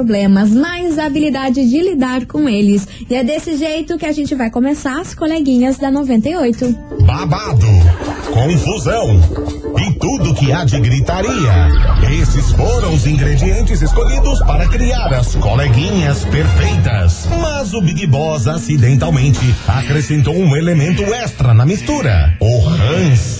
problemas, mas a habilidade de lidar com eles. E é desse jeito que a gente vai começar as coleguinhas da 98. Babado, confusão e tudo que há de gritaria. Esses foram os ingredientes escolhidos para criar as coleguinhas perfeitas. Mas o Big Boss acidentalmente acrescentou um elemento extra na mistura: o ranço.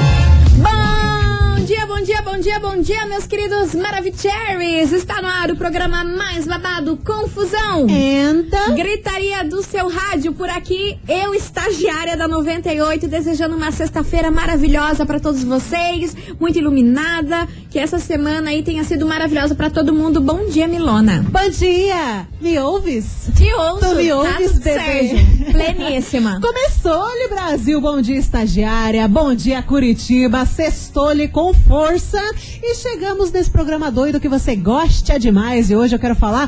Bom dia, bom dia, bom dia, meus queridos Maravicheries! Está no ar o programa mais babado, Confusão! Enta. Gritaria do seu rádio por aqui, eu, estagiária da 98, desejando uma sexta-feira maravilhosa para todos vocês, muito iluminada, que essa semana aí tenha sido maravilhosa para todo mundo. Bom dia, Milona! Bom dia! Me ouves? Te ouço, Tu me tá ouves, bebê? certo. Pleníssima. Começou-lhe Brasil, bom dia estagiária, bom dia Curitiba, sextou-lhe com força e chegamos nesse programa doido que você gosta demais e hoje eu quero falar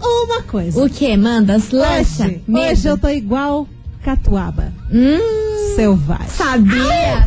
uma coisa. O que, mandas? Lança? Hoje, hoje eu tô igual catuaba, Hum, selvagem. sabia?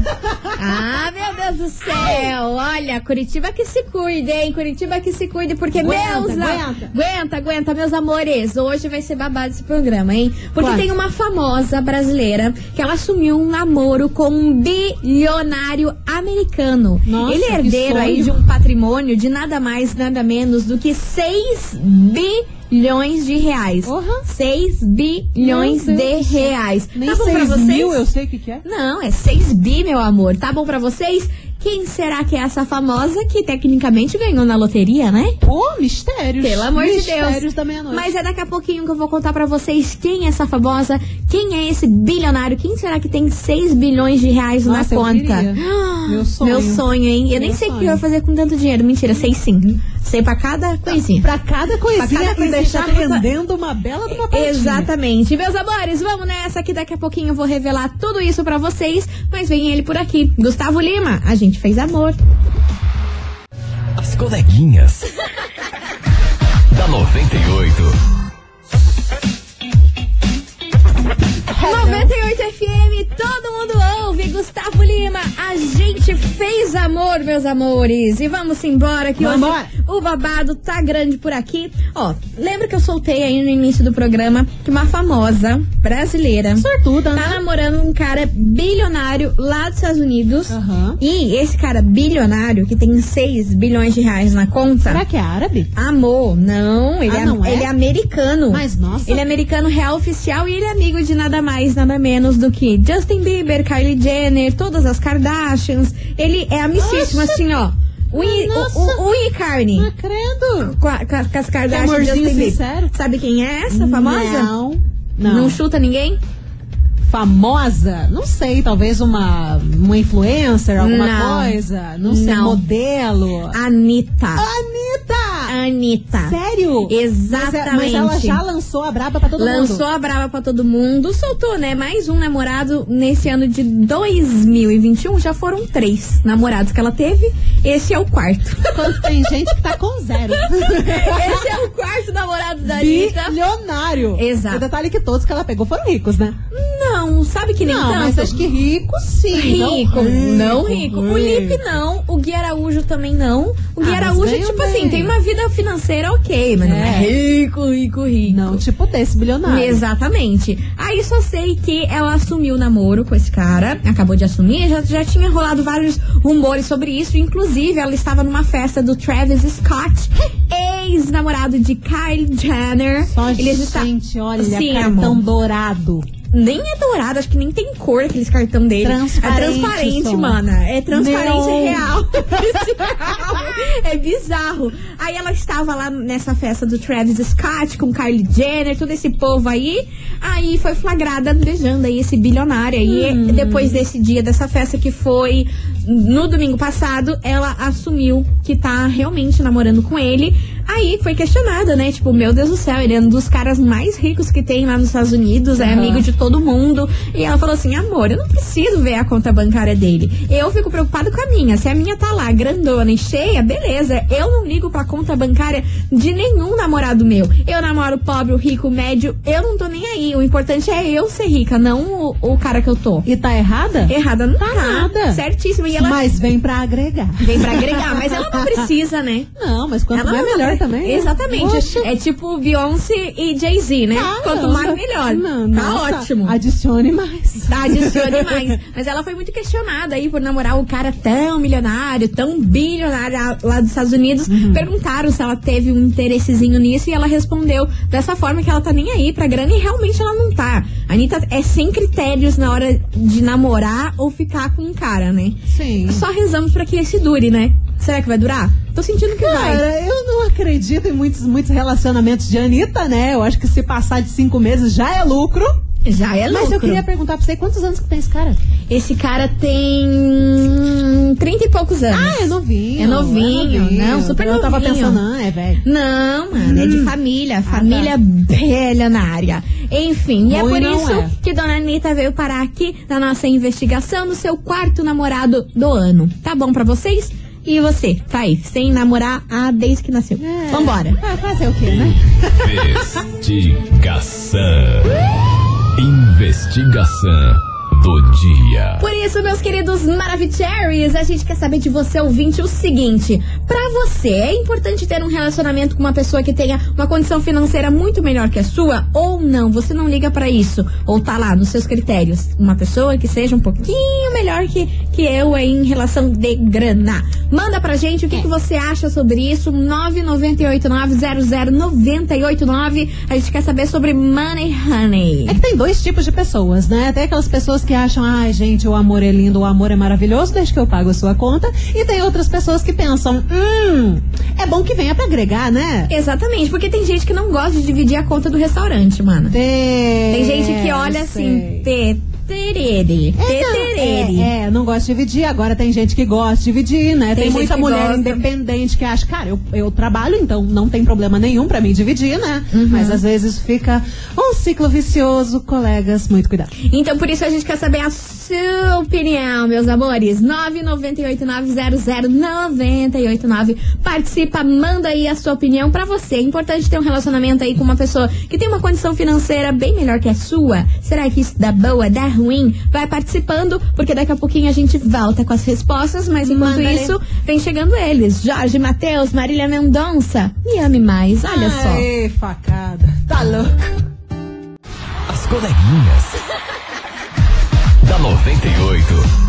ah, meu Deus do céu! Olha, Curitiba que se cuide, hein? Curitiba que se cuide, porque Aguenta, meus... aguenta. aguenta, aguenta, meus amores. Hoje vai ser babado esse programa, hein? Porque tem uma famosa brasileira que ela assumiu um namoro com um bilionário americano. Nossa, Ele é herdeiro aí de um patrimônio de nada mais, nada menos do que 6 bilhões de reais. Porra. 6 bilhões de reais. Nem tá bom pra vocês? mil eu sei o que, que é. Não, é 6 bi, meu amor. Tá bom pra vocês? Quem será que é essa famosa que tecnicamente ganhou na loteria, né? Pô, mistérios. Pelo amor de Deus. Mistérios da meia-noite. Mas é daqui a pouquinho que eu vou contar pra vocês quem é essa famosa, quem é esse bilionário, quem será que tem 6 bilhões de reais Nossa, na conta. Meu sonho. Meu sonho, hein? Eu nem Meu sei o que eu ia fazer com tanto dinheiro. Mentira, sei sim. Sei pra cada coisinha. Pra cada coisinha Pra cada coisinha, deixar tá reza- rendendo uma bela de uma partinha. Exatamente. Meus amores, vamos nessa que daqui a pouquinho eu vou revelar tudo isso pra vocês. Mas vem ele por aqui. Gustavo Lima, a gente fez amor. As coleguinhas. da 98. 98 FM, todo mundo ouve. Gustavo Lima, a gente fez amor, meus amores. E vamos embora que Vambora. hoje o babado tá grande por aqui. Ó, lembra que eu soltei aí no início do programa que uma famosa brasileira Sortuda, tá né? namorando um cara bilionário lá dos Estados Unidos. Aham. E esse cara bilionário, que tem 6 bilhões de reais na conta. Será que é árabe? Amor, não, ele, Ah, é, não é? ele é americano. Mas, nossa. Ele é americano real oficial e ele é amigo de nada mais, nada menos do que Justin Bieber, Kylie Jenner, todas as Kardashians. Ele é amicíssimo, assim, ó. O, I, Nossa. iCarney. Ah, credo. Com, a- as amorzinho Justin Bieber. Sabe quem é essa famosa? Não. Não. chuta ninguém? Famosa? Não sei, talvez uma, uma influencer, alguma Não. coisa. Não sei, Não. modelo. Anitta. Anitta! Anitta. Sério? Exatamente. Mas, ela já lançou a braba pra todo Lançou mundo. a brava pra todo mundo, soltou, né? Mais um namorado nesse ano de 2021. Já foram três namorados que ela teve. Esse é o quarto. Quando tem gente que tá com zero. Esse é o quarto namorado da Anitta. Bilionário. Exato. O detalhe é que todos que ela pegou foram ricos, né? Não, sabe que nem não, tanto. mas acho que rico sim. Rico, não não rico. O Lipe não, o Gui Araújo também não. O Gui Ah, Araújo, tipo bem. assim, tem uma vida financeira ok, mas não é É. rico, rico, rico. Não, tipo desse bilionário. Exatamente. Aí só sei que ela assumiu o namoro com esse cara, acabou de assumir, já, já tinha rolado vários rumores sobre isso. Inclusive, ela estava numa festa do Travis Scott, ex-namorado de Kylie Jenner. Só Eles está- gente, olha, Sim, cartão amor. dourado. Nem é dourado, acho que nem tem cor aqueles cartão dele. Transparente, É transparente, mana. É transparente, Meu. é real. é bizarro. Aí ela estava lá nessa festa do Travis Scott com Kylie Jenner, todo esse povo aí. Aí foi flagrada beijando aí esse bilionário. Aí Hum. depois desse dia, dessa festa que foi no domingo passado, ela assumiu que tá realmente namorando com ele. Aí foi questionada, né? Tipo, meu Deus do céu, ele é um dos caras mais ricos que tem lá nos Estados Unidos, é Aham. amigo de todo mundo. E ela falou assim: amor, eu não preciso ver a conta bancária dele. Eu fico preocupada com a minha. Se a minha tá lá, grandona e cheia, beleza. Eu não ligo pra conta bancária de nenhum namorado meu. Eu namoro pobre, rico, médio, eu não tô nem aí. O importante é eu ser rica, não o, o cara que eu tô. E tá errada? Errada não tá. nada. Certíssimo. E ela Mas vem pra agregar. vem pra agregar, mas ela não precisa, né? Não, mas quanto Ela mais não- também. né? Exatamente. Poxa. É tipo Beyoncé e Jay-Z, né? Ah, Quanto mais, melhor. Não, tá nossa, ótimo. Adicione mais. Tá, adicione mais. Mas ela foi muito questionada aí por namorar o cara tão milionário, tão bilionário lá- dos Estados Unidos. Uhum. Perguntaram se ela teve um interessezinho nisso e ela respondeu dessa forma que ela tá nem aí pra grana e realmente ela não tá. A Anitta é sem critérios na hora de namorar ou ficar com um cara, né? Sim. Só rezamos pra que esse dure, né? Será que vai durar? Tô sentindo que vai. Cara, eu não acredito em muitos, muitos relacionamentos de Anitta, né? Eu acho que se passar de cinco meses já é lucro. Já é louco. Mas eu queria perguntar pra você, quantos anos que tem esse cara? Esse cara tem 30 e poucos anos. Ah, é novinho. É novinho, não, super Eu tava novinho. pensando, ah, é velho. Não, mano, é de família, família bilionária. Enfim, e é por não isso é. que Dona Anitta veio parar aqui na nossa investigação no seu quarto namorado do ano. Tá bom pra vocês? E você, tá aí, sem namorar ah, desde que nasceu. É. Vambora. Ah, fazer o quê, né? Investigação. Investigação do dia. Por isso, meus queridos Maravicheries, a gente quer saber de você, ouvinte, o seguinte. Pra você, é importante ter um relacionamento com uma pessoa que tenha uma condição financeira muito melhor que a sua? Ou não? Você não liga pra isso? Ou tá lá nos seus critérios? Uma pessoa que seja um pouquinho melhor que, que eu aí em relação de grana. Manda pra gente o que, que você acha sobre isso. 998900989. A gente quer saber sobre Money Honey. É que tem dois tipos de pessoas, né? Tem aquelas pessoas que acham, ai, gente, o amor é lindo, o amor é maravilhoso, desde que eu pago a sua conta. E tem outras pessoas que pensam, hum, é bom que venha pra agregar, né? Exatamente, porque tem gente que não gosta de dividir a conta do restaurante, mano. Tem. Tem gente que olha assim, tê, terere, tê, terere. É, é, não gosta de dividir. Agora tem gente que gosta de dividir, né? Tem, Tem muita mulher gosta. independente que acha, cara, eu, eu trabalho, então não tem problema nenhum pra mim dividir, né? Uhum. Mas às vezes fica um ciclo vicioso, colegas, muito cuidado. Então por isso a gente quer saber a sua opinião, meus amores. 998900989. Participa, manda aí a sua opinião pra você. É importante ter um relacionamento aí com uma pessoa que tem uma condição financeira bem melhor que a sua. Será que isso dá boa, dá ruim? Vai participando, porque daqui a pouquinho a gente volta com as respostas, mas enquanto Manda aí. isso, vem chegando eles. Jorge Matheus, Marília Mendonça. Me ame mais, olha só. Ai, facada. Tá louco. As coleguinhas. da 98.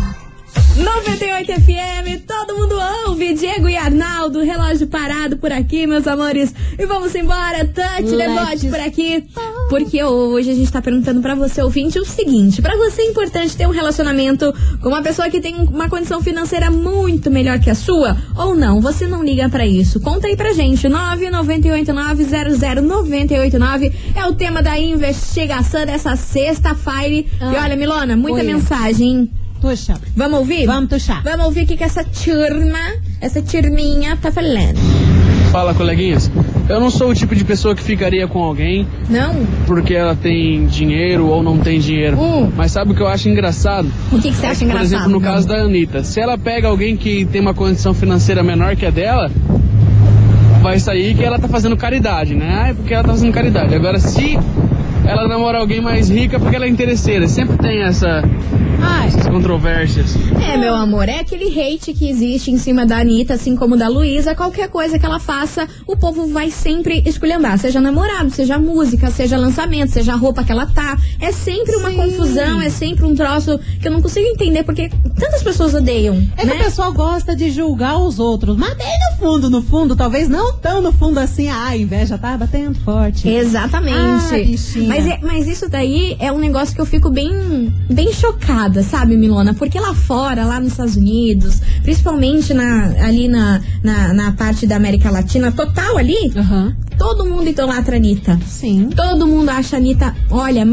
98 FM, todo mundo ouve. Diego e Arnaldo, relógio parado por aqui, meus amores. E vamos embora, touch the Let's bote por aqui. Porque hoje a gente tá perguntando pra você, ouvinte, o seguinte: pra você é importante ter um relacionamento com uma pessoa que tem uma condição financeira muito melhor que a sua? Ou não? Você não liga pra isso? Conta aí pra gente. 998900989 é o tema da investigação dessa sexta-feira. E olha, Milona, muita Oi. mensagem. hein? Puxa. Vamos ouvir? Vamos tuxar. Vamos ouvir o que, que essa turma, essa turminha tá falando. Fala, coleguinhas. Eu não sou o tipo de pessoa que ficaria com alguém Não? porque ela tem dinheiro ou não tem dinheiro. Hum. Mas sabe o que eu acho engraçado? O que, que você acha Por engraçado? exemplo, no Não. caso da Anitta, se ela pega alguém que tem uma condição financeira menor que a dela, vai sair que ela tá fazendo caridade, né? Ah, é porque ela tá fazendo caridade. Agora, se ela namora alguém mais rica, porque ela é interesseira. Sempre tem essa, Ai, essas controvérsias. É, meu amor, é aquele hate que existe em cima da Anitta, assim como da Luísa. Qualquer coisa que ela faça, o povo vai sempre esculhambar. Seja namorado, seja música, seja lançamento, seja a roupa que ela tá. É sempre uma Sim. confusão, é sempre um troço que eu não consigo entender porque tantas pessoas odeiam. É né? que o pessoal gosta de julgar os outros, mas bem no fundo, no fundo, talvez não tão no fundo assim, ah, a inveja tá batendo forte. Exatamente. Ah. Mas, é- mas isso daí é um negócio que eu fico bem, bem chocada, sabe, Milona? Porque lá fora, lá nos Estados Unidos, principalmente na, ali na, na, na parte da América Latina, total ali, Aham. todo mundo idolatra a Anitta. Sim. Todo mundo acha a Anitta, olha,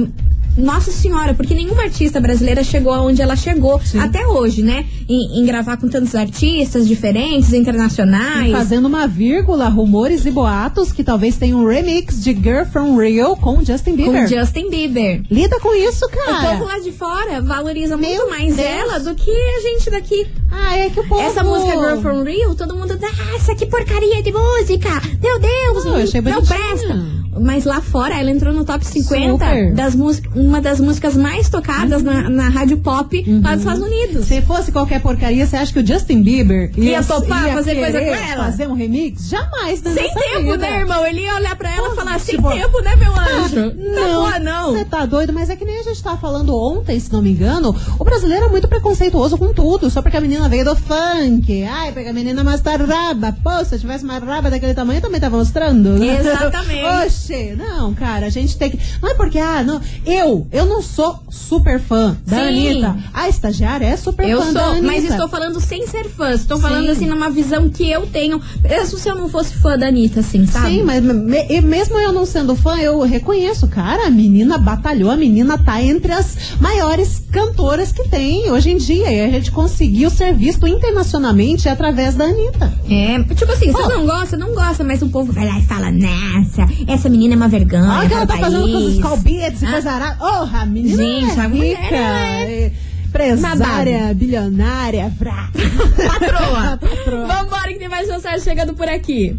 nossa senhora, porque nenhuma artista brasileira chegou aonde ela chegou até hoje, né? Em, em gravar com tantos artistas diferentes, internacionais. Fazendo uma vírgula, rumores e boatos que talvez tenha um remix de Girl from Rio com Justin com Bieber. Justin Bieber. Lida com isso, O povo cara. lá de fora valoriza Meu muito mais Deus. ela do que a gente daqui. Ah, é que o povo... Essa música Girl from Rio, todo mundo. Nossa, que porcaria de música! Meu Deus! Não, eu achei não bonitinha. presta! Mas lá fora ela entrou no top 50 Super. das músicas, uma das músicas mais tocadas na, na rádio pop lá dos Estados Unidos. Se fosse qualquer porcaria, você acha que o Justin Bieber Ia topar fazer coisa com ela? Fazer um remix? Jamais, né? Sem tempo, vida. né, irmão? Ele ia olhar pra ela e falar, sem tipo, tempo, né, meu anjo? Não, Tá boa, não. Você tá doido, mas é que nem a gente tava falando ontem, se não me engano. O brasileiro é muito preconceituoso com tudo, só porque a menina veio do funk. Ai, pega a menina mais raba. Pô, se eu tivesse uma raba daquele tamanho, eu também tava mostrando. Exatamente. Oxe, não, cara, a gente tem que. Não é porque, ah, não. Eu, eu não sou super fã da Sim. Anitta. A estagiária é super Eu fã da sou, mas estou falando sem ser fã. Estou falando Sim. assim numa visão que eu tenho. Mesmo se eu não fosse fã da Anitta, assim, sabe? Sim, mas me- e mesmo eu não sendo fã, eu reconheço, cara, a menina batalhou, a menina tá entre as maiores cantoras que tem hoje em dia. E a gente conseguiu ser visto internacionalmente através da Anitta. É, tipo assim, você Pô. não gosta, não gosta, mas o povo vai lá e fala, nossa, essa menina é uma vergonha. Olha o que ela tá para o fazendo com os país." beats e Ah. coisa arada. Oh, a menina Gente, é a rica. é Empresária, bilionária, vrá. Patroa. Patroa. Vambora que tem mais mensagem chegando por aqui.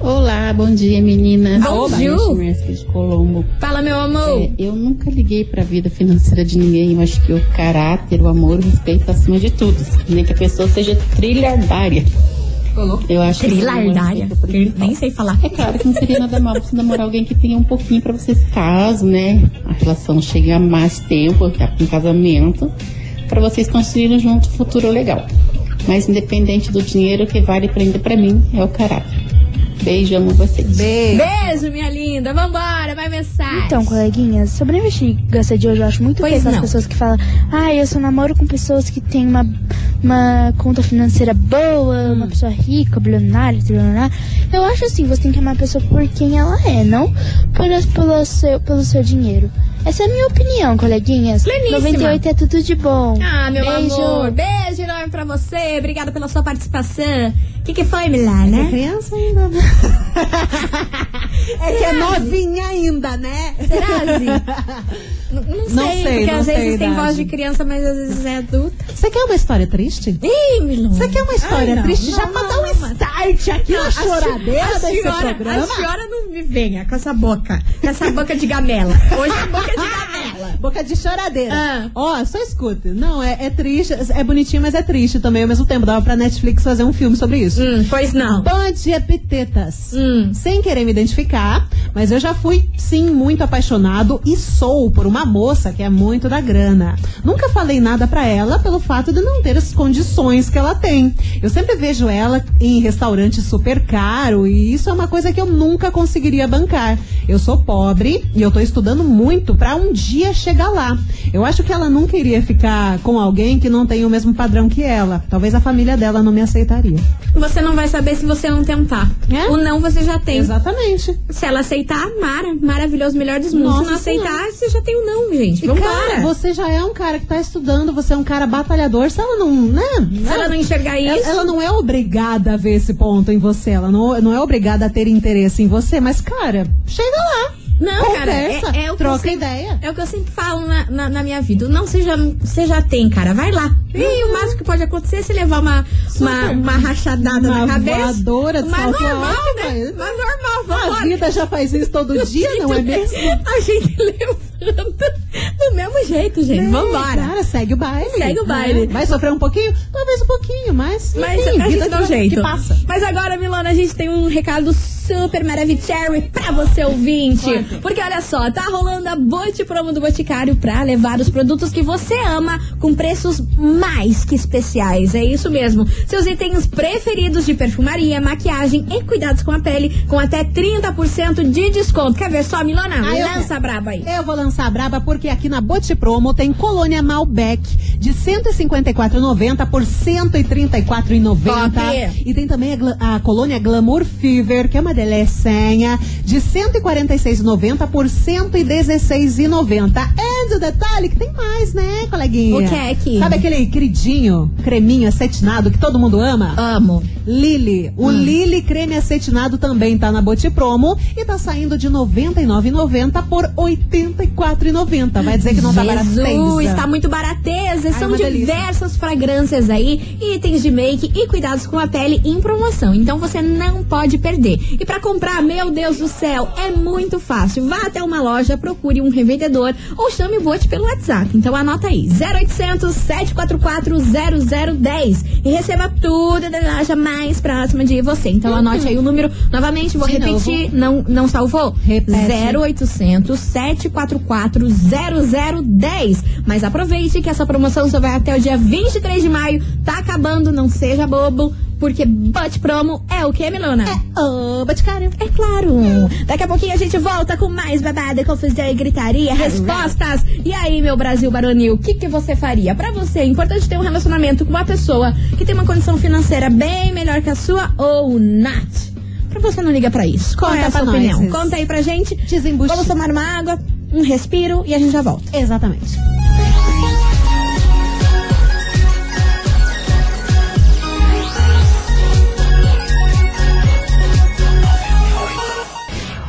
Olá, bom dia meninas. Bom dia. De Colombo. Fala, meu amor. É, eu nunca liguei pra vida financeira de ninguém. Eu acho que o caráter, o amor, o respeito acima de tudo. Nem que a pessoa seja trilhardária. Eu acho que Trilardária. principal. Nem sei falar. É claro que não seria nada mal você namorar alguém que tenha um pouquinho pra vocês, caso, né? A relação chegue a mais tempo, com casamento, pra vocês construírem junto um futuro legal. Mas independente do dinheiro, o que vale prender pra mim é o caráter. Beijo, amo vocês. Beijo. Beijo, minha linda. Vambora, vai mensagem. Então, coleguinhas, sobre a investigação de hoje, eu acho muito Pois feio as pessoas que falam, ah, eu só namoro com pessoas que têm uma, uma conta financeira boa, Hum. uma pessoa rica, bilionária, trilionária. Eu acho assim, você tem que amar a pessoa por quem ela é, não por, pelo, seu, pelo seu dinheiro. Essa é a minha opinião, coleguinhas. Pleníssima. 98 é tudo de bom. Ah, meu Beijo. amor. Beijo pra você. Obrigada pela sua participação. O que, que foi, É Milana? criança ainda, né? é que é novinha ainda, né? Será, Zi? Não sei, Não sei, porque não às sei vezes tem voz de criança, mas às vezes é adulta. Você quer uma história triste? Ih, Milona. Você quer uma história Ai, não, triste? Já pra dar um start aqui na choradeira a desse senhora, programa? A senhora não me venha com essa boca. Com essa boca de gamela. Hoje é boca de gamela. Boca de choradeira. Ah. Ó, só escuta. Não, é, é triste, é bonitinho, mas é triste também ao mesmo tempo. Dava pra Netflix fazer um filme sobre isso. Hum, pois não. Bom dia, Pitetas. Hum. Sem querer me identificar, mas eu já fui, sim, muito apaixonado e sou por uma moça que é muito da grana. Nunca falei nada pra ela pelo fato de não ter as condições que ela tem. Eu sempre vejo ela em restaurante super caro e isso é uma coisa que eu nunca conseguiria bancar. Eu sou pobre e eu tô estudando muito pra um dia chegar lá. Eu acho que ela nunca iria ficar com alguém que não tem o mesmo padrão que ela. Talvez a família dela não me aceitaria. Você não vai saber se você não tentar. É? O não você já tem. Exatamente. Se ela aceitar, Mara, maravilhoso, melhor dos mundos. Nossa Se não aceitar, você já tem o não, gente. Vambora. cara, você já é um cara que tá estudando, você é um cara batalhador. Se ela não, né? Se ela não enxergar ela, isso. ela não é obrigada a ver esse ponto em você. Ela não, não é obrigada a ter interesse em você. Mas, cara, chega lá. Não, cara, é, conversa, é o troca sempre- ideia. É o que eu sempre falo na, na, na minha vida. Não seja, você já tem, cara. Vai lá. E o máximo que pode acontecer é se levar uma, uma, uma rachadada Uma na cabeça. voadora de Mas normal, alto, né? mas- Mas normal, A vambora. vida já faz isso todo dia, não é mesmo? A gente levanta do mesmo jeito, gente. Vambora. Cara, segue o baile. Segue o baile. Vai sofrer um pouquinho? Talvez um pouquinho, mas. Mas enfim, a vida gente dá um jeito. Passa. Mas agora, Milona, a gente tem um recado super maravilhoso pra você ouvinte. Porque olha só, tá rolando a Bote Promo do Boticário pra levar os produtos que você ama com preços mais que especiais. É isso mesmo. Seus itens preferidos de perfumaria, maquiagem e cuidados com a pele com até 30% de desconto. Quer ver só, Milona? Ah, eu Lança quero. braba aí. Eu vou lançar a braba porque aqui na Bote Promo tem colônia Malbec de 154,90 por 134,90. Top. E tem também a, a colônia Glamour Fever, que é uma uma delicinha de 146,90 por 116,90. E do detalhe que tem mais, né, coleguinha? O que é que? Sabe aquele queridinho, creminho acetinado que todo mundo ama? Amo. Lily. O Lily creme acetinado também tá na Boti Promo e tá saindo de R$ 99,90 por R$ 84,90. Vai dizer que não tá Jesus, barateza. tá muito barateza. Ai, São delícia. diversas fragrâncias aí, itens de make e cuidados com a pele em promoção. Então você não pode perder. E pra comprar, meu Deus do céu, é muito fácil. Vá até uma loja, procure um revendedor ou chame o Bote pelo WhatsApp. Então anota aí: 0800 744 0010 e receba tudo da loja mais próxima de você. Então anote aí o número novamente, vou De repetir, não não salvou? Repete. 0800 744 0010. Mas aproveite que essa promoção só vai até o dia 23 de maio. Tá acabando, não seja bobo, porque Butt Promo é o que, Milona? Ô, Boticário. É claro. Daqui a pouquinho a gente volta com mais babada, confusão e gritaria, respostas. E aí, meu Brasil baronil, o que, que você faria? Pra você, é importante ter um relacionamento com uma pessoa que tem uma condição financeira bem melhor que a sua ou not? Pra você não liga pra isso. Qual é Conta a sua pra nós, opinião? Cis. Conta aí pra gente. Desembucha. Vamos tomar uma água, um respiro e a gente já volta. Exatamente.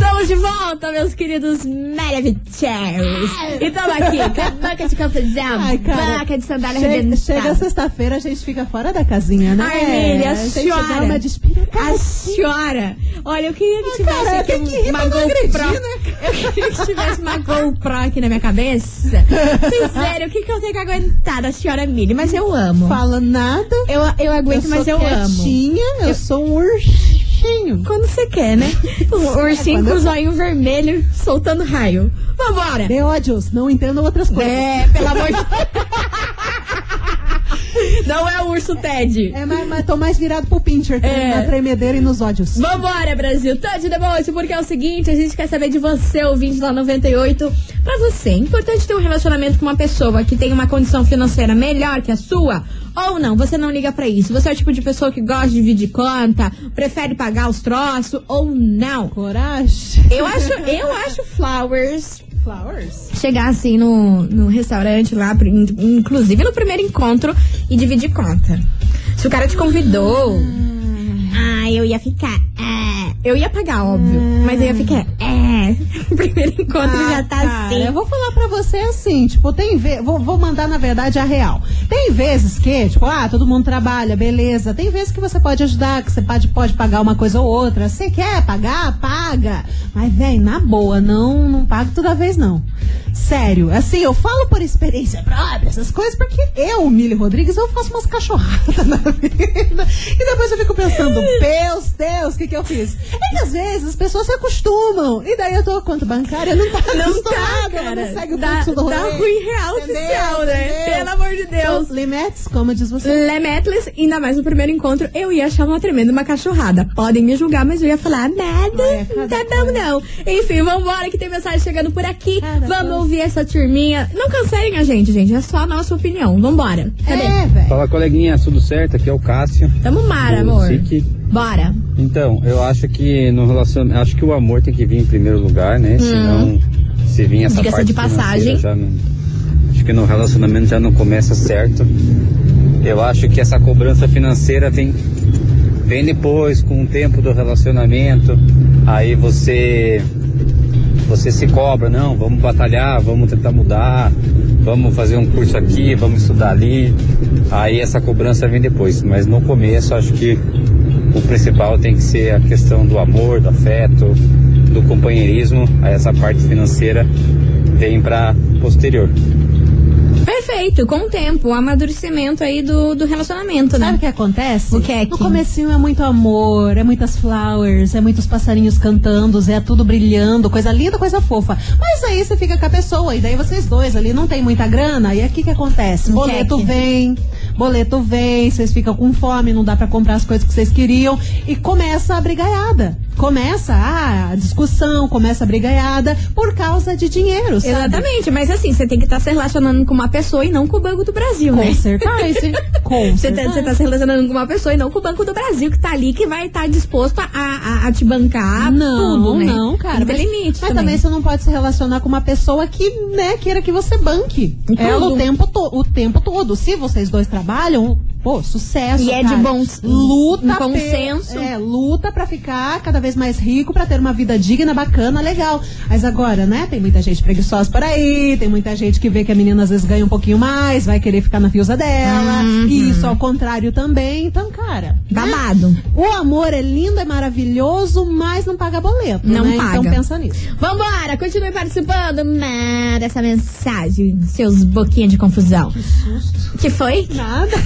Estamos de volta, meus queridos Maravicheros. E estamos aqui com a banca de confusão, Ai, cara. banca de sandália arrebentada. chega sexta-feira, a gente fica fora da casinha, né? Ai, Emília, a a senhora. dá uma despiracada. A senhora, olha, eu queria que tivesse cara, aqui que uma GoPro. né, Eu queria que tivesse uma GoPro aqui na minha cabeça. Sério, o que, que eu tenho que aguentar da senhora Mili? Mas eu amo. Fala nada. Eu, eu aguento, eu mas eu amo. quietinha, eu sou um ursinho. Quando você quer, né? Um ursinho com o zóio vermelho soltando raio. Vambora! De ódios, não entendo outras coisas. É, pelo amor de Não é o urso Ted. É, mas, mas tô mais virado pro pincher, É. na tremedeira e nos ódios. Vambora, Brasil! Tá de deboche, porque é o seguinte, a gente quer saber de você, ouvinte da 98. Pra você, é importante ter um relacionamento com uma pessoa que tem uma condição financeira melhor que a sua? Ou não, você não liga pra isso. Você é o tipo de pessoa que gosta de dividir conta, prefere pagar os troços ou não? Coragem. Eu acho, eu acho flowers Flowers? chegar assim no, no restaurante lá, inclusive no primeiro encontro, e dividir conta. Se o cara te convidou, ah, eu ia ficar, é. Eu ia pagar, óbvio, mas eu ia ficar, é. O primeiro encontro já tá Ah, cara, assim. Eu vou falar pra você assim, tipo, tem vezes. Vou, vou mandar, na verdade, a real. Tem vezes que, tipo, ah, todo mundo trabalha, beleza. Tem vezes que você pode ajudar, que você pode, pode pagar uma coisa ou outra. Você quer pagar? Paga. Mas, velho, na boa, não, não pago toda vez, não. Sério, assim, eu falo por experiência própria, essas coisas, porque eu, Mili Rodrigues, eu faço umas cachorradas na vida. E depois eu fico pensando, Deus, Deus, o que que eu fiz? É que às vezes as pessoas se acostumam. E daí eu tô, conta bancária, não tá Não tá, cara. não segue o Dá, fluxo do dá rolê. ruim real Entendeu? oficial, né? Entendeu? Pelo amor de Deus. Então, Limites, como diz você. Lemetles, ainda mais no primeiro encontro, eu ia achar uma tremenda uma cachorrada. Podem me julgar, mas eu ia falar nada. É, tá bom, não. Enfim, vambora que tem mensagem chegando por aqui. Cada Vamos coisa. ouvir essa turminha. Não cancelem a gente, gente. É só a nossa opinião. Vambora. Cadê? É, velho. Fala coleguinha, tudo certo? Aqui é o Cássio. Tamo mara, amor. SIC. Bora. Então, eu acho que no relacionamento, acho que o amor tem que vir em primeiro lugar, né? Senão, se vir essa Hum. Diga-se parte de passagem. já não, acho que no relacionamento já não começa certo. Eu acho que essa cobrança financeira vem vem depois, com o tempo do relacionamento. Aí você você se cobra, não, vamos batalhar, vamos tentar mudar, vamos fazer um curso aqui, vamos estudar ali. Aí essa cobrança vem depois, mas no começo acho que o principal tem que ser a questão do amor, do afeto, do companheirismo. Aí essa parte financeira vem para posterior. Perfeito. Com o tempo, o amadurecimento aí do, do relacionamento, Sabe o né? que acontece? O que é No que- comecinho é muito amor, é muitas flowers, é muitos passarinhos cantando, é tudo brilhando, coisa linda, coisa fofa. Mas aí você fica com a pessoa, e daí vocês dois ali não tem muita grana, e aqui que acontece? O que Boleto é que- vem, boleto vem, vocês ficam com fome, não dá pra comprar as coisas que vocês queriam, e começa a brigaiada. Começa a discussão, começa a brigaiada por causa de dinheiro, sabe? Exatamente, mas assim, você tem que estar se relacionando com uma pessoa e não com o Banco do Brasil, Com né? certeza. Com Você tá, você tá se relacionando com uma pessoa e não com o Banco do Brasil, que tá ali, que vai estar disposto a, a, a te bancar Não, tudo, né? não, cara. Tem mas limite mas também. também você não pode se relacionar com uma pessoa que, né, queira que você banque. Ela o tempo, to- o tempo todo. Se vocês dois trabalham, pô, sucesso. E é de bom luta um pe- consenso. É, luta pra ficar cada vez mais rico, pra ter uma vida digna, bacana, legal. Mas agora, né, tem muita gente preguiçosa por aí, tem muita gente que vê que a menina às vezes ganha um pouquinho mais, vai querer ficar na fiusa dela. Uhum. E isso ao contrário também. Então, cara. né? Babado. O amor é lindo, é maravilhoso, mas não paga boleto. Não né? paga. Então pensa nisso. Vambora, continue participando né, dessa mensagem, seus boquinha de confusão. Que foi? Nada.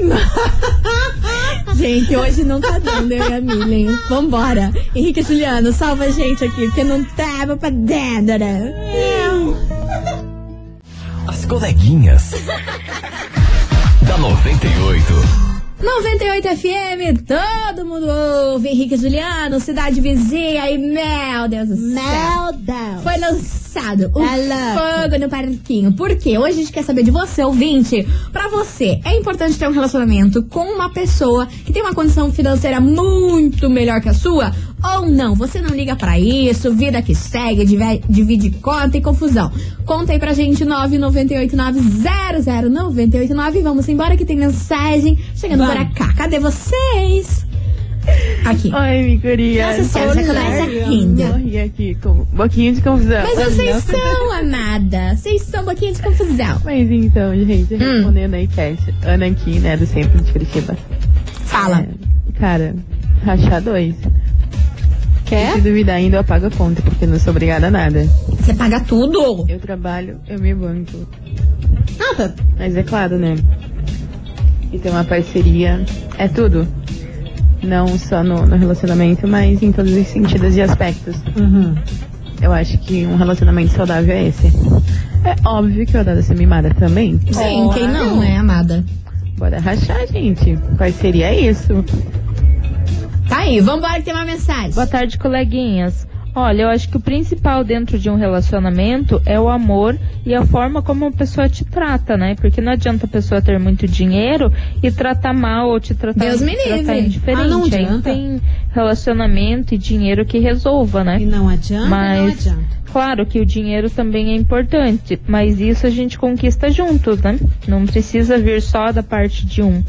Gente, hoje não tá dando eu e a Milen. Vambora. Henrique e Juliano, salva a gente aqui, porque não tava pra dentro? As coleguinhas. da 98. 98 FM, todo mundo ouve. Henrique Juliano, cidade vizinha e meu Deus do céu. Deus. Foi lançado o Tá fogo no parquinho. Por quê? Hoje a gente quer saber de você, ouvinte. Pra você, é importante ter um relacionamento com uma pessoa que tem uma condição financeira muito melhor que a sua? Ou não? Você não liga pra isso, vida que segue, dive- divide conta e confusão. Conta aí pra gente, 998900989. Vamos embora que tem mensagem chegando Vamos. por cá. Cadê vocês? Aqui. Oi, Micuria. Nossa senhora, já começa rindo. Morri aqui com um pouquinho de confusão. Mas vocês são, amada. Vocês são um pouquinho de confusão. Mas então, gente, Hum. respondendo aí, Cat. Ana aqui, né, do centro de Curitiba. Fala. É, cara, rachar dois. Quer? Se duvidar ainda, eu apago a conta, porque não sou obrigada a nada. Você paga tudo? Eu trabalho, eu me banco. Ah, tá. Mas é claro, né? E ter uma parceria é tudo. Não só no, no relacionamento, mas em todos os sentidos e aspectos. Uhum. Eu acho que um relacionamento saudável é esse. É óbvio que eu adoro ser mimada também. Sim, quem não, né, amada? Bora rachar, gente. Parceria é isso. Tá aí, vambora que tem uma mensagem. Boa tarde, coleguinhas. Olha, eu acho que o principal dentro de um relacionamento é o amor e a forma como a pessoa te trata, né? Porque não adianta a pessoa ter muito dinheiro e tratar mal ou te tratar, Deus me tratar livre. indiferente. Ah, não Aí adianta. tem relacionamento e dinheiro que resolva, né? E não adianta, não Mas, adianta. claro que o dinheiro também é importante, mas isso a gente conquista juntos, né? Não precisa vir só da parte de um.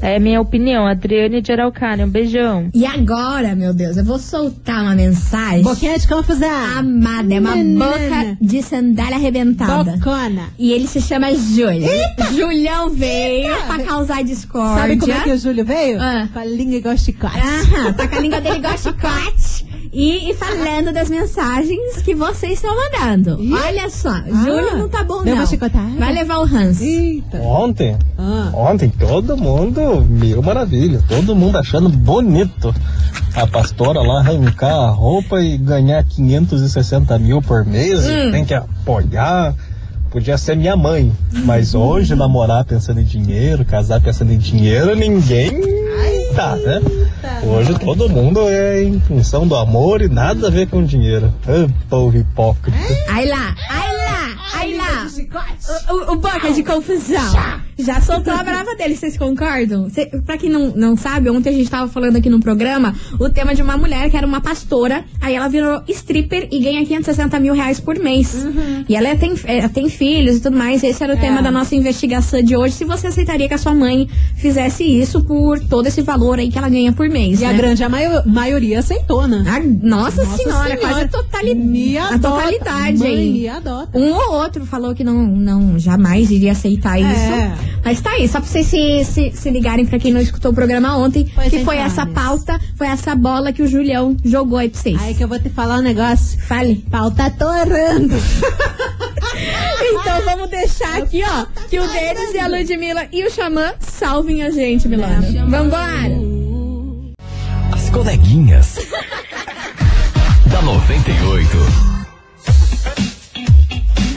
É minha opinião. Adriane de Araucária, um beijão. E agora, meu Deus, eu vou soltar uma mensagem. Boquinha de confusão. Amada, é uma Menina. boca de sandália arrebentada. Bocona. E ele se chama Júlio. Julião veio pra causar discórdia. Sabe como é que o Júlio veio? Ah. Com a língua igual chicote. Aham, tá com a língua dele igual chicote. E, e falando das mensagens que vocês estão mandando. Ih. Olha só, Júlio não tá bom não. Vai levar o Hans. Eita. Ontem, Ah. ontem todo mundo, mil maravilha, todo mundo achando bonito a pastora lá arrancar a roupa e ganhar 560 mil por mês, Hum. tem que apoiar. Podia ser minha mãe, mas hoje namorar pensando em dinheiro, casar pensando em dinheiro, ninguém tá, né? Hoje todo mundo é em função do amor e nada a ver com dinheiro. Ah, povo hipócrita. Ai lá, ai lá, ai lá. O, o, o boca de confusão. Já soltou a brava dele, vocês concordam? Cê, pra quem não, não sabe, ontem a gente tava falando aqui no programa o tema de uma mulher que era uma pastora. Aí ela virou stripper e ganha 560 mil reais por mês. E ela é- tem, é, tem filhos e tudo mais. Esse era o tema da nossa investigação de hoje. Se você aceitaria que a sua mãe fizesse isso por todo esse valor aí que ela ganha por mês. E a né? grande a maio- maioria aceitou, né? Ah, nossa, Nossa senhora, Senhora. quase a, totali Me a totalidade Mãe, me adota. Um ou outro falou que não, não jamais iria aceitar É. isso. Mas tá aí, só pra vocês se, se, se ligarem pra quem não escutou o programa ontem, Pois que então, foi essa Miss. pauta, foi essa bola que o Julião jogou aí pra vocês. Aí que eu vou te falar um negócio. Fale. Pau tá torando. Então vamos deixar aqui, ó, que o Denis e a Ludmilla e o Xamã salvem a gente, Milana. Vambora! As coleguinhas. da 98.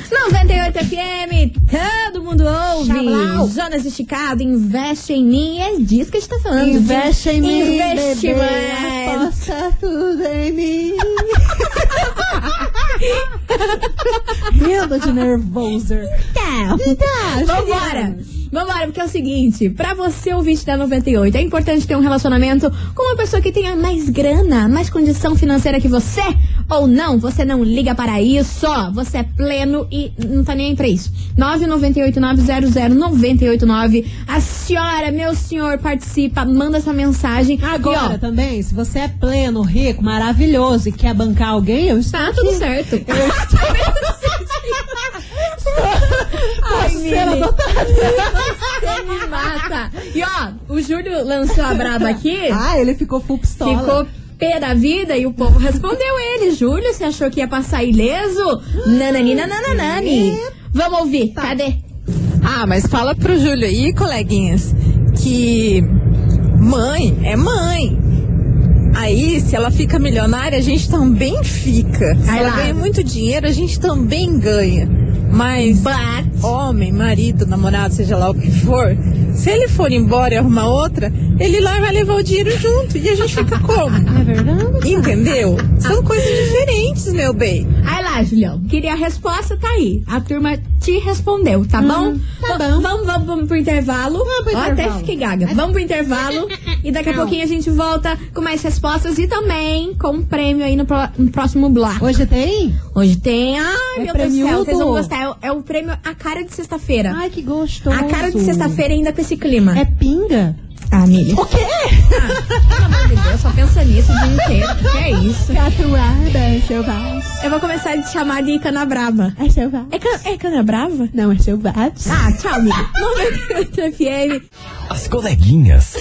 98 FM, todo mundo ouve. Chablau. Jonas Esticado, investe em mim. É disso que a gente tá falando. Investe em mim, Investimento. bebê, aposta tudo em mim. Rindo de nervoser. Tá. Tá, Vambora. Vambora, porque é o seguinte, pra você ouvinte da 98, é importante ter um relacionamento com uma pessoa que tenha mais grana, mais condição financeira que você, ou não, você não liga para isso, você é pleno e não tá nem aí pra isso. 998900989, a senhora, meu senhor, participa, manda sua mensagem. Agora E, ó, também, se você é pleno, rico, maravilhoso e quer bancar alguém, eu estou Tá tudo certo. Ai, Adotada. Você me mata. E ó, o Júlio lançou a braba aqui. Ah, ele ficou full pistola. Ficou pé da vida e o povo respondeu ele. Júlio, você achou que ia passar ileso? Nanani, nananani. Vamos ouvir, cadê? Ah, mas fala pro Júlio aí, coleguinhas, que mãe é mãe. Aí, se ela fica milionária, a gente também fica. Se Vai ela lá. ganha muito dinheiro, a gente também ganha. Mas But... homem, marido, namorado, seja lá o que for, se ele for embora e arrumar outra, ele lá vai levar o dinheiro junto. E a gente fica como? É verdade? Entendeu? São coisas diferentes, meu bem. Aí lá, Julião. Queria a resposta, tá aí. A turma te respondeu, tá bom? tá bom. Vamos, vamos, vamos pro intervalo. Vamos pro Ó, até intervalo. fiquei gaga. Vamos pro intervalo. e daqui a pouquinho a gente volta com mais respostas e também com um prêmio aí no, pro- no próximo bloco. Hoje tem? Hoje tem. Ai, É meu Deus do céu, vocês vão gostar. É é o prêmio A Cara de Sexta-feira. Ai, que gostoso. A cara de sexta-feira ainda com esse clima. É pinga? Ah, Mili. O quê? pelo amor de Deus, só pensa nisso o dia inteiro. Que é isso? Catuaba, é selvagem. Eu vou começar a te chamar de Cana Brava. É selvagem. É, can, é Cana Brava? Não, é selvagem. Ah, tchau, amigo. 98 FM. As coleguinhas.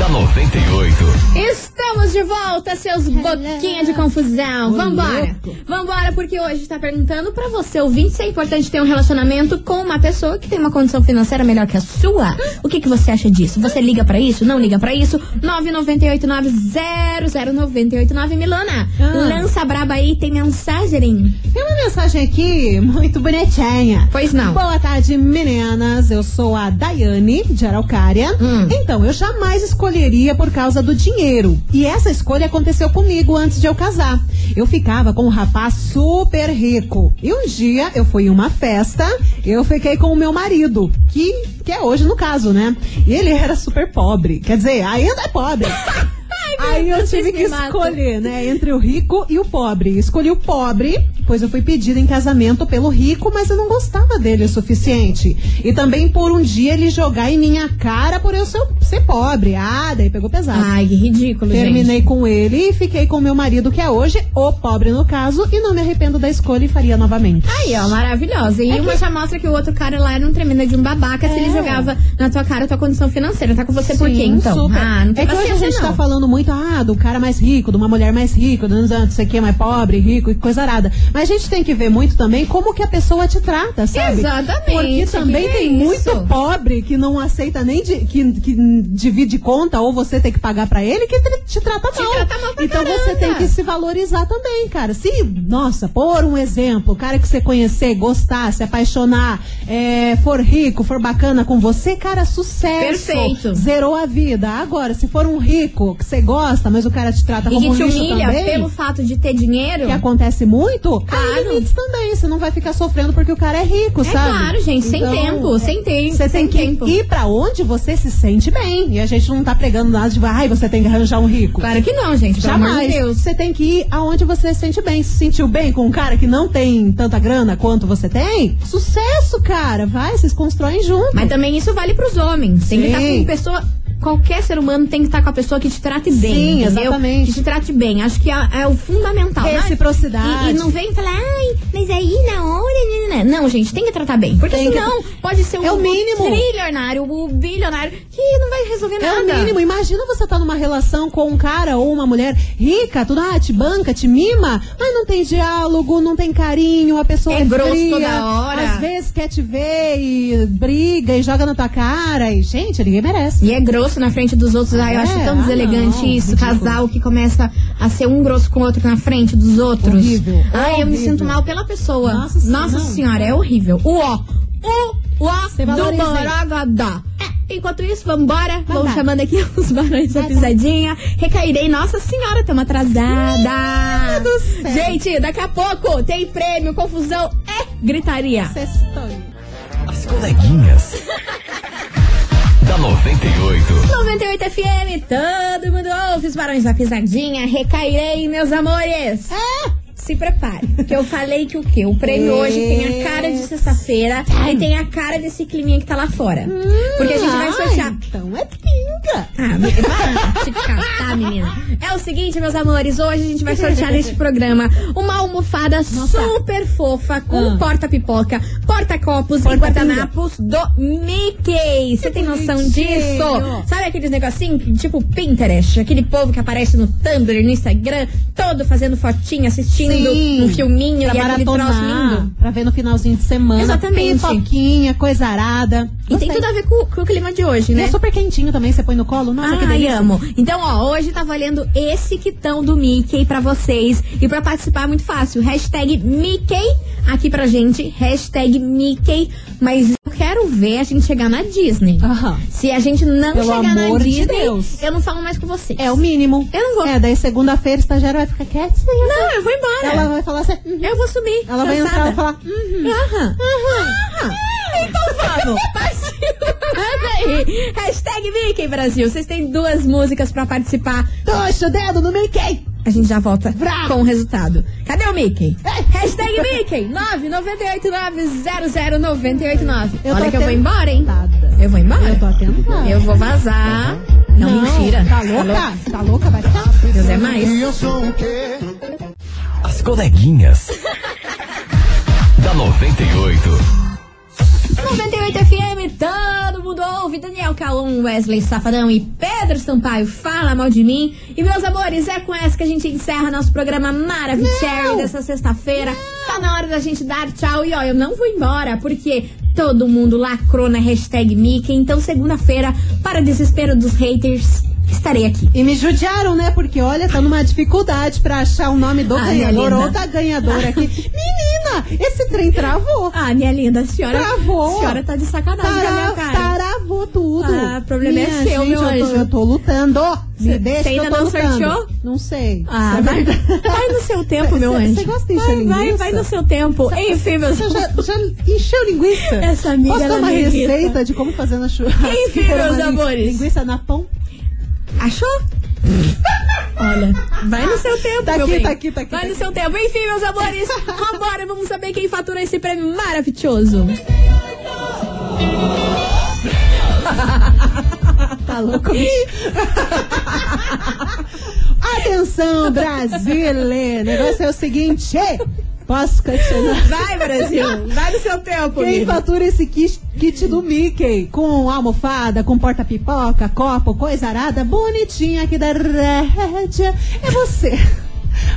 Da 98. Estamos de volta, seus boquinha de confusão. Vambora. Vambora, porque hoje está perguntando pra você, ouvinte, se é importante ter um relacionamento com uma pessoa que tem uma condição financeira melhor que a sua. O que, que você acha disso? Você liga pra isso? Não liga pra isso? 998900989 Milana. Ah. Lança braba aí, tem mensagem? Tem uma mensagem aqui muito bonitinha. Pois não. Boa tarde, meninas. Eu sou a Daiane, de Araucária. Hum. Então, eu jamais escolheria por causa do dinheiro. E essa escolha aconteceu comigo antes de eu casar. Eu ficava com um rapaz super rico. E um dia eu fui em uma festa, eu fiquei com o meu marido, que, que é hoje no caso, né? E ele era super pobre. Quer dizer, ainda é pobre. Aí eu tive que escolher, né, entre o rico e o pobre. Escolhi o pobre, pois eu fui pedida em casamento pelo rico, mas eu não gostava dele o suficiente. E também por um dia ele jogar em minha cara por eu ser, ser pobre. Ah, daí pegou pesado. Ai, que ridículo, Terminei gente. com ele e fiquei com meu marido, que é hoje o pobre no caso, e não me arrependo da escolha e faria novamente. Aí, ó, maravilhosa. E uma já mostra que o outro cara lá era um tremendo de um babaca se ele É. jogava na tua cara a tua condição financeira. Tá com você por quê, Sim, então? super. Ah, não tem é que hoje a gente não. tá falando muito, ah, do cara mais rico, de uma mulher mais rica, do não sei o que, mais pobre, rico e coisa arada. Mas a gente tem que ver muito também como que a pessoa te trata, sabe? Exatamente, Porque também que tem é muito pobre que não aceita nem de, que, que divide conta ou você tem que pagar pra ele que te, te trata Te mal. trata mal então você caramba. tem que se valorizar também, cara. Se, nossa, por um exemplo, o cara que você conhecer, gostar, se apaixonar, é, for rico, for bacana com você, cara, sucesso. Perfeito. Zerou a vida. Agora, se for um rico que você gosta, mas o cara te trata E como que te lixo humilha também, pelo fato de ter dinheiro. que acontece muito, Claro. limites também. Você não vai ficar sofrendo porque o cara é rico, É sabe? claro, gente, sem tempo, sem tempo, Você sem tem que tempo. ir pra onde você se sente bem. E a gente não tá pregando nada de, ai, você tem que arranjar um rico. Claro que não, gente. Jamais. Deus. Você tem que ir aonde você se sente bem. Se sentiu bem com um cara que não tem tanta grana quanto você tem? Sucesso, cara. Vai, vocês constroem junto. Mas também isso vale pros homens. Tem que estar Sim. com pessoa. Qualquer ser humano tem que estar com a pessoa que te trate bem. Sim, entendeu? exatamente. Que te trate bem. Acho que é, é o fundamental. né? Reciprocidade. E, e não vem falar, ai, mas aí na hora. né, né, né." Não, gente, tem que tratar bem. Porque Tem que- senão pode ser o, É o mínimo. trilionário, o bilionário, que não vai resolver É nada. o mínimo. Imagina você tá numa relação com um cara ou uma mulher rica, tudo, ah, te banca, te mima, mas não tem diálogo, não tem carinho, a pessoa É é, grosso fria, toda hora. Às vezes quer te ver e briga e joga na tua cara. E, gente, ninguém merece. E é grosso na frente dos outros. Ai, eu É, acho tão ah, deselegante não, isso. ridículo. Casal que começa a ser um grosso com o outro na frente dos outros. Horrível, Ai, eu me horrível. sinto mal pela pessoa. Nossa senhora, não. senhora, é horrível. O ó. o ó do. Borogodó. É, Enquanto isso, vambora. Vamos Vambora. chamando aqui os barões da pisadinha. Recairei. Nossa senhora, estamos atrasada. do céu. Gente, daqui a pouco tem prêmio, confusão é gritaria. Sextou. As coleguinhas. da 98. 98 FM, todo mundo ouve os barões da pisadinha. Recairei, meus amores. Se prepare, porque eu falei que o quê? O prêmio hoje tem a cara de sexta-feira e tem a cara desse climinha que tá lá fora. Porque a gente vai ai, sortear. Então é pinga. Ah, para de catar, menina. É o seguinte, meus amores, hoje a gente vai sortear neste programa uma almofada super fofa com Ah. porta-pipoca, porta-copos e Porta-pinga. guardanapos do Mickey. Você tem noção disso? Sabe aqueles negocinhos tipo Pinterest, aquele povo que aparece no Tumblr, no Instagram, todo fazendo fotinha, assistindo um filminho pra e aquele troço maratonar, lindo? pra ver no finalzinho de semana. Exatamente. Pipoquinha, coisa arada. E tem tudo a ver com, com o clima de hoje, E né? é super quentinho também, você põe no colo. Nossa, que delícia. amo. Então, ó, hoje tá valendo esse quitão do Mickey pra vocês. E pra participar é muito fácil. Hashtag Mickey aqui pra gente. Hashtag Mickey. Mas eu quero ver a gente chegar na Disney. Aham. Se a gente não Pelo chegar na amor de Disney, Deus. eu não falo mais com vocês. É o mínimo. Eu não vou. É, daí segunda-feira o estagiário vai ficar quietinha. Não, eu vou embora. Ela vai falar assim. "Uhum." Eu vou subir. Ela vai entrar e falar. Uhum. Aham. Aham. Então vamos. Manda aí. Hashtag Mickey Brasil. Vocês têm duas músicas pra participar. Tocha o dedo no Mickey. A gente já volta com o resultado. Cadê o Mickey? Hashtag Mickey 998900989. Eu Olha que eu vou embora, hein? Eu vou embora. Eu tô atentada. Eu vou vazar. Não, mentira. Tá louca? Tá louca? Vai ficar. Deus é mais. As coleguinhas. da 98. 98 FM, todo mundo ouve. Daniel Calum, Wesley Safadão e Pedro Sampaio fala mal de mim. E meus amores, é com essa que a gente encerra nosso programa Maravicherry dessa sexta-feira. Tá na hora da gente dar tchau. E ó, eu não vou embora, porque todo mundo lacrou na hashtag Mickey. Então, segunda-feira, para desespero dos haters, estarei aqui. E me judiaram, né? Porque olha, tá numa dificuldade pra achar o nome do Ah, ganhador ou da ganhadora aqui. Menina, esse trem travou. Ah, minha linda, a senhora. Travou. A senhora tá de sacanagem com a minha Tara, cara. Travou tudo. Ah, o problema é Minha seu, gente, meu eu tô, anjo. Eu tô lutando. Me Cê- deixa cê que eu ainda tô não lutando. sorteou? Não sei. Ah, é vai, vai no seu tempo, meu Cê- anjo. cê gosta de encher vai, vai, linguiça? vai no seu tempo. Enfim, meus Você já, já encheu linguiça? Essa amiga, Posso dar uma receita de como fazer na churrasca? Enfim, meus amores. Linguiça na pão? Achou? Olha, vai no seu tempo, Tá meu aqui, bem. tá aqui, tá aqui, Vai tá no aqui. seu tempo. Enfim, meus amores, vambora, vamos saber quem fatura esse prêmio maravilhoso. Tá louco, bicho? Atenção, Brasília! O negócio é o seguinte. Posso continuar? Vai, Brasil, vai no seu tempo, Quem amigo. fatura esse kit, kit do Mickey com almofada, com porta-pipoca, copo, coisa arada, bonitinha aqui da rédea, é você.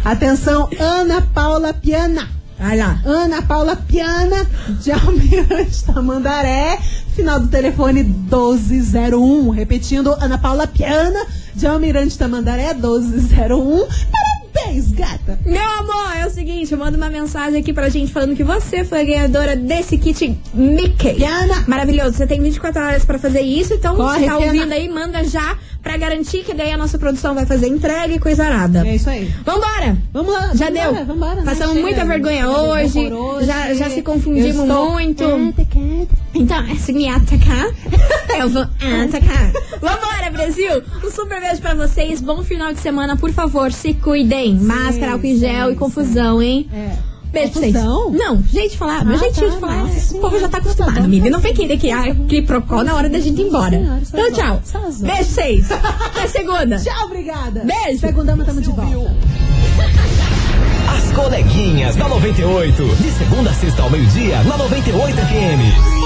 Atenção, Ana Paula Piana. Vai lá. Ana Paula Piana, de Almirante Tamandaré, final do telefone 1201. Repetindo, Ana Paula Piana, de Almirante Tamandaré, 1201. Parabéns, gata! Meu amor, é o seguinte, eu mando uma mensagem aqui pra gente falando que você foi a ganhadora desse kit Mickey. Piana. Maravilhoso, você tem 24 horas pra fazer isso, então Corre, você tá Piana. ouvindo aí, manda já pra garantir que daí a nossa produção vai fazer entrega e coisa arada. É isso aí. Vambora! Vamos lá. Já vambora, deu. Vambora, né? Passamos Chega. muita vergonha hoje, horroroso. já, já se confundimos muito. atacada. Então, se me atacar, eu vou atacar. Vambora, Brasil! Um super beijo pra vocês. Bom final de semana, por favor, se cuidem. Máscara, álcool em gel e confusão, hein? É. Beijo pra vocês. Não, de falar. meu Ah, jeitinho tá, de falar. nossa Esse senhora. povo já tá acostumado, tá Não vem querer que ah, que procol na hora da gente ir embora. senhora, Então, tchau. Beijo pra vocês. Até segunda. Tchau, obrigada. Beijo. Segundama, tamo de volta. As coleguinhas da 98. De segunda a sexta ao meio-dia, na 98 FM.